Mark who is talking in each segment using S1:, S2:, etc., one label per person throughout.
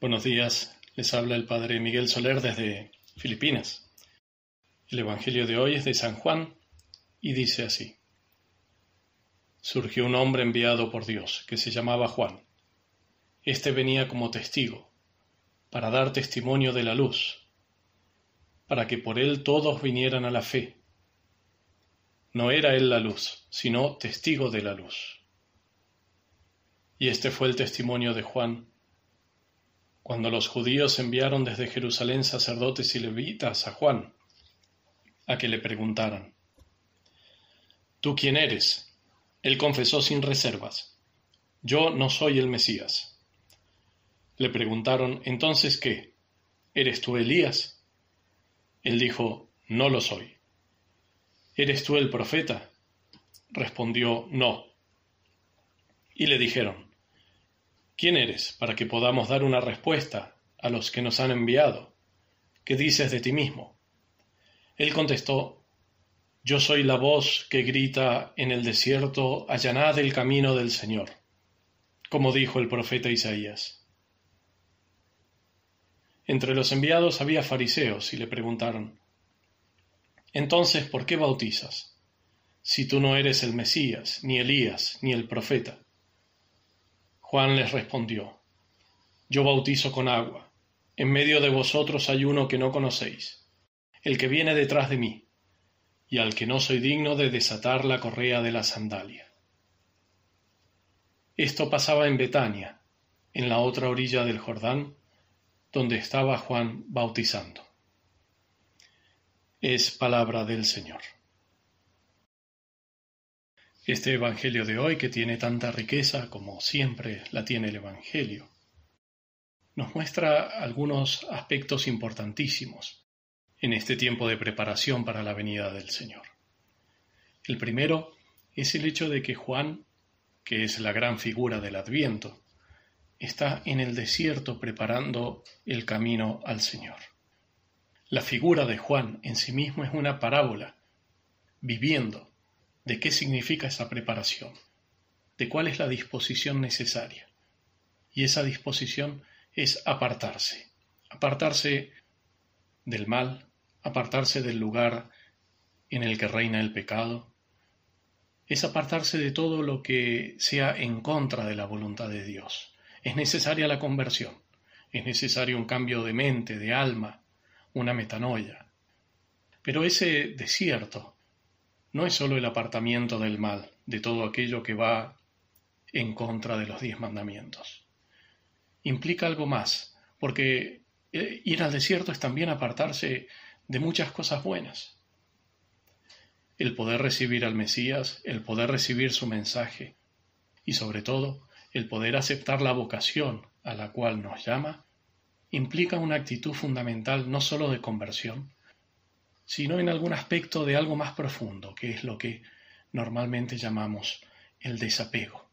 S1: Buenos días, les habla el Padre Miguel Soler desde Filipinas. El Evangelio de hoy es de San Juan y dice así. Surgió un hombre enviado por Dios, que se llamaba Juan. Este venía como testigo, para dar testimonio de la luz, para que por él todos vinieran a la fe. No era él la luz, sino testigo de la luz. Y este fue el testimonio de Juan cuando los judíos enviaron desde Jerusalén sacerdotes y levitas a Juan, a que le preguntaran, ¿Tú quién eres? Él confesó sin reservas, Yo no soy el Mesías. Le preguntaron, ¿entonces qué? ¿Eres tú Elías? Él dijo, No lo soy. ¿Eres tú el profeta? Respondió, No. Y le dijeron, ¿Quién eres para que podamos dar una respuesta a los que nos han enviado? ¿Qué dices de ti mismo? Él contestó, Yo soy la voz que grita en el desierto, allanad el camino del Señor, como dijo el profeta Isaías. Entre los enviados había fariseos y le preguntaron, Entonces, ¿por qué bautizas? Si tú no eres el Mesías, ni Elías, ni el profeta. Juan les respondió, Yo bautizo con agua, en medio de vosotros hay uno que no conocéis, el que viene detrás de mí, y al que no soy digno de desatar la correa de la sandalia. Esto pasaba en Betania, en la otra orilla del Jordán, donde estaba Juan bautizando. Es palabra del Señor. Este Evangelio de hoy, que tiene tanta riqueza como siempre la tiene el Evangelio, nos muestra algunos aspectos importantísimos en este tiempo de preparación para la venida del Señor. El primero es el hecho de que Juan, que es la gran figura del Adviento, está en el desierto preparando el camino al Señor. La figura de Juan en sí mismo es una parábola, viviendo de qué significa esa preparación, de cuál es la disposición necesaria. Y esa disposición es apartarse, apartarse del mal, apartarse del lugar en el que reina el pecado, es apartarse de todo lo que sea en contra de la voluntad de Dios. Es necesaria la conversión, es necesario un cambio de mente, de alma, una metanoia. Pero ese desierto no es sólo el apartamiento del mal, de todo aquello que va en contra de los diez mandamientos. Implica algo más, porque eh, ir al desierto es también apartarse de muchas cosas buenas. El poder recibir al Mesías, el poder recibir su mensaje y sobre todo el poder aceptar la vocación a la cual nos llama, implica una actitud fundamental no sólo de conversión, sino en algún aspecto de algo más profundo, que es lo que normalmente llamamos el desapego.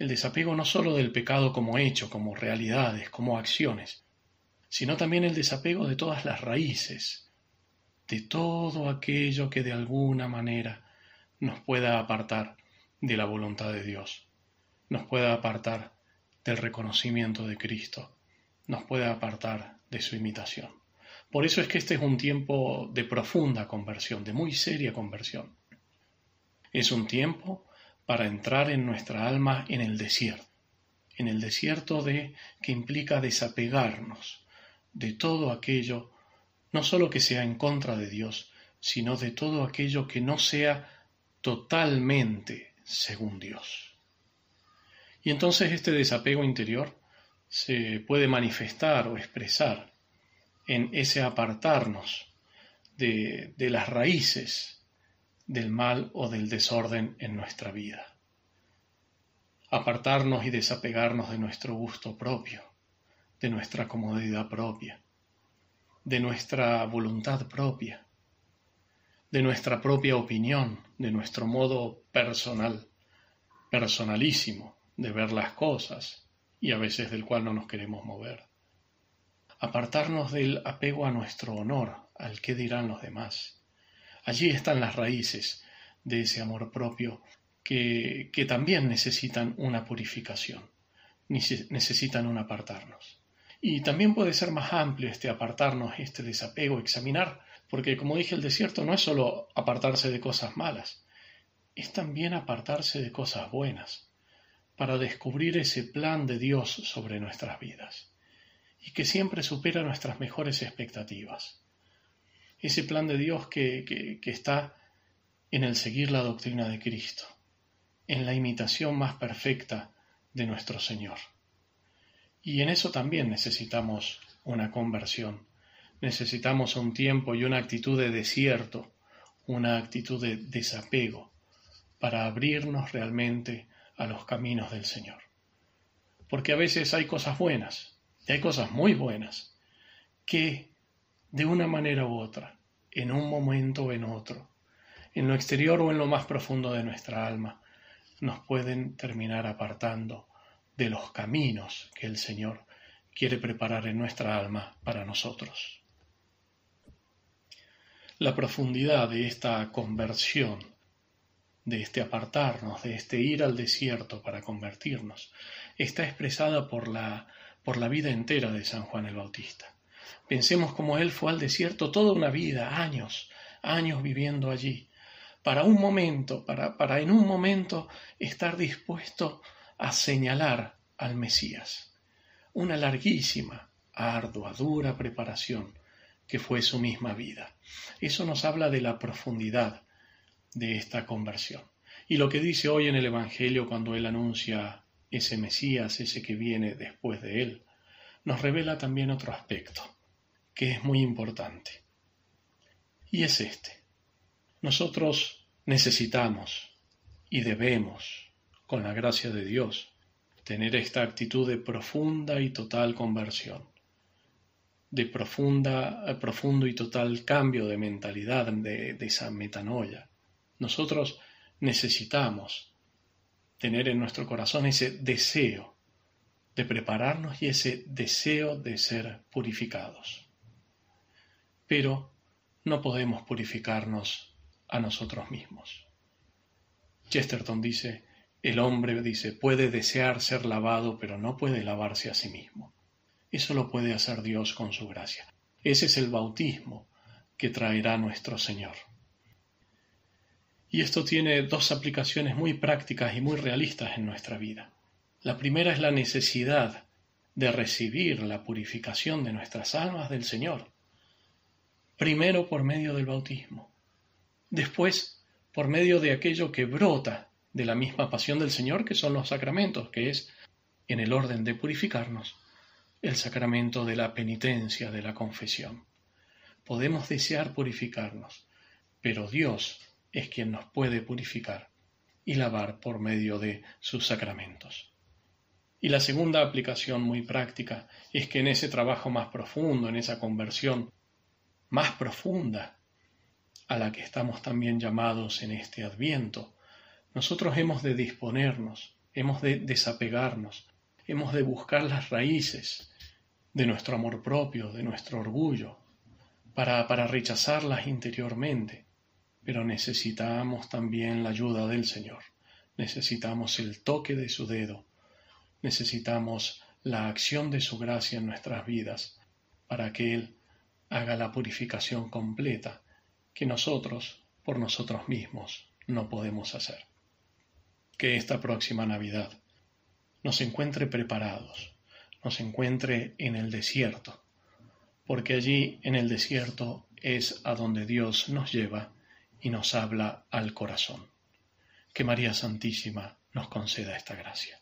S1: El desapego no sólo del pecado como hecho, como realidades, como acciones, sino también el desapego de todas las raíces, de todo aquello que de alguna manera nos pueda apartar de la voluntad de Dios, nos pueda apartar del reconocimiento de Cristo, nos pueda apartar de su imitación. Por eso es que este es un tiempo de profunda conversión, de muy seria conversión. Es un tiempo para entrar en nuestra alma en el desierto, en el desierto de que implica desapegarnos de todo aquello, no solo que sea en contra de Dios, sino de todo aquello que no sea totalmente según Dios. Y entonces este desapego interior se puede manifestar o expresar en ese apartarnos de, de las raíces del mal o del desorden en nuestra vida. Apartarnos y desapegarnos de nuestro gusto propio, de nuestra comodidad propia, de nuestra voluntad propia, de nuestra propia opinión, de nuestro modo personal, personalísimo de ver las cosas y a veces del cual no nos queremos mover apartarnos del apego a nuestro honor, al qué dirán los demás. Allí están las raíces de ese amor propio que, que también necesitan una purificación, necesitan un apartarnos. Y también puede ser más amplio este apartarnos, este desapego, examinar, porque como dije, el desierto no es solo apartarse de cosas malas, es también apartarse de cosas buenas, para descubrir ese plan de Dios sobre nuestras vidas, y que siempre supera nuestras mejores expectativas. Ese plan de Dios que, que, está en el seguir la doctrina de Cristo, en la imitación más perfecta de nuestro Señor. Y en eso también necesitamos una conversión, necesitamos un tiempo y una actitud de desierto, una actitud de desapego, para abrirnos realmente a los caminos del Señor. Porque a veces hay cosas buenas, hay cosas muy buenas, que de una manera u otra, en un momento o en otro, en lo exterior o en lo más profundo de nuestra alma, nos pueden terminar apartando de los caminos que el Señor quiere preparar en nuestra alma para nosotros. La profundidad de esta conversión, de este apartarnos, de este ir al desierto para convertirnos, está expresada por la, por la vida entera de San Juan el Bautista. Pensemos cómo él fue al desierto toda una vida, años, años viviendo allí, para un momento, para, para en un momento estar dispuesto a señalar al Mesías. Una larguísima, ardua, dura preparación que fue su misma vida. Eso nos habla de la profundidad de esta conversión. Y lo que dice hoy en el Evangelio cuando él anuncia ese Mesías, ese que viene después de él, nos revela también otro aspecto, que es muy importante. Y es este. Nosotros necesitamos y debemos, con la gracia de Dios, tener esta actitud de profunda y total conversión, de profunda, profundo y total cambio de mentalidad, de, de esa metanoia. Nosotros necesitamos tener en nuestro corazón ese deseo de prepararnos y ese deseo de ser purificados. Pero no podemos purificarnos a nosotros mismos. Chesterton dice, el hombre, dice, puede desear ser lavado, pero no puede lavarse a sí mismo. Eso lo puede hacer Dios con su gracia. Ese es el bautismo que traerá nuestro Señor. Y esto tiene dos aplicaciones muy prácticas y muy realistas en nuestra vida. La primera es la necesidad de recibir la purificación de nuestras almas del Señor. Primero por medio del bautismo. Después por medio de aquello que brota de la misma pasión del Señor que son los sacramentos, que es, en el orden de purificarnos, el sacramento de la penitencia, de la confesión. Podemos desear purificarnos, pero Dios es quien nos puede purificar y lavar por medio de sus sacramentos. Y la segunda aplicación muy práctica es que en ese trabajo más profundo, en esa conversión más profunda a la que estamos también llamados en este adviento, nosotros hemos de disponernos, hemos de desapegarnos, hemos de buscar las raíces de nuestro amor propio, de nuestro orgullo, para, para rechazarlas interiormente. Pero necesitamos también la ayuda del Señor, necesitamos el toque de su dedo, necesitamos la acción de su gracia en nuestras vidas, para que Él haga la purificación completa que nosotros, por nosotros mismos, no podemos hacer. Que esta próxima Navidad nos encuentre preparados, nos encuentre en el desierto, porque allí en el desierto es a donde Dios nos lleva y nos habla al corazón. Que María Santísima nos conceda esta gracia.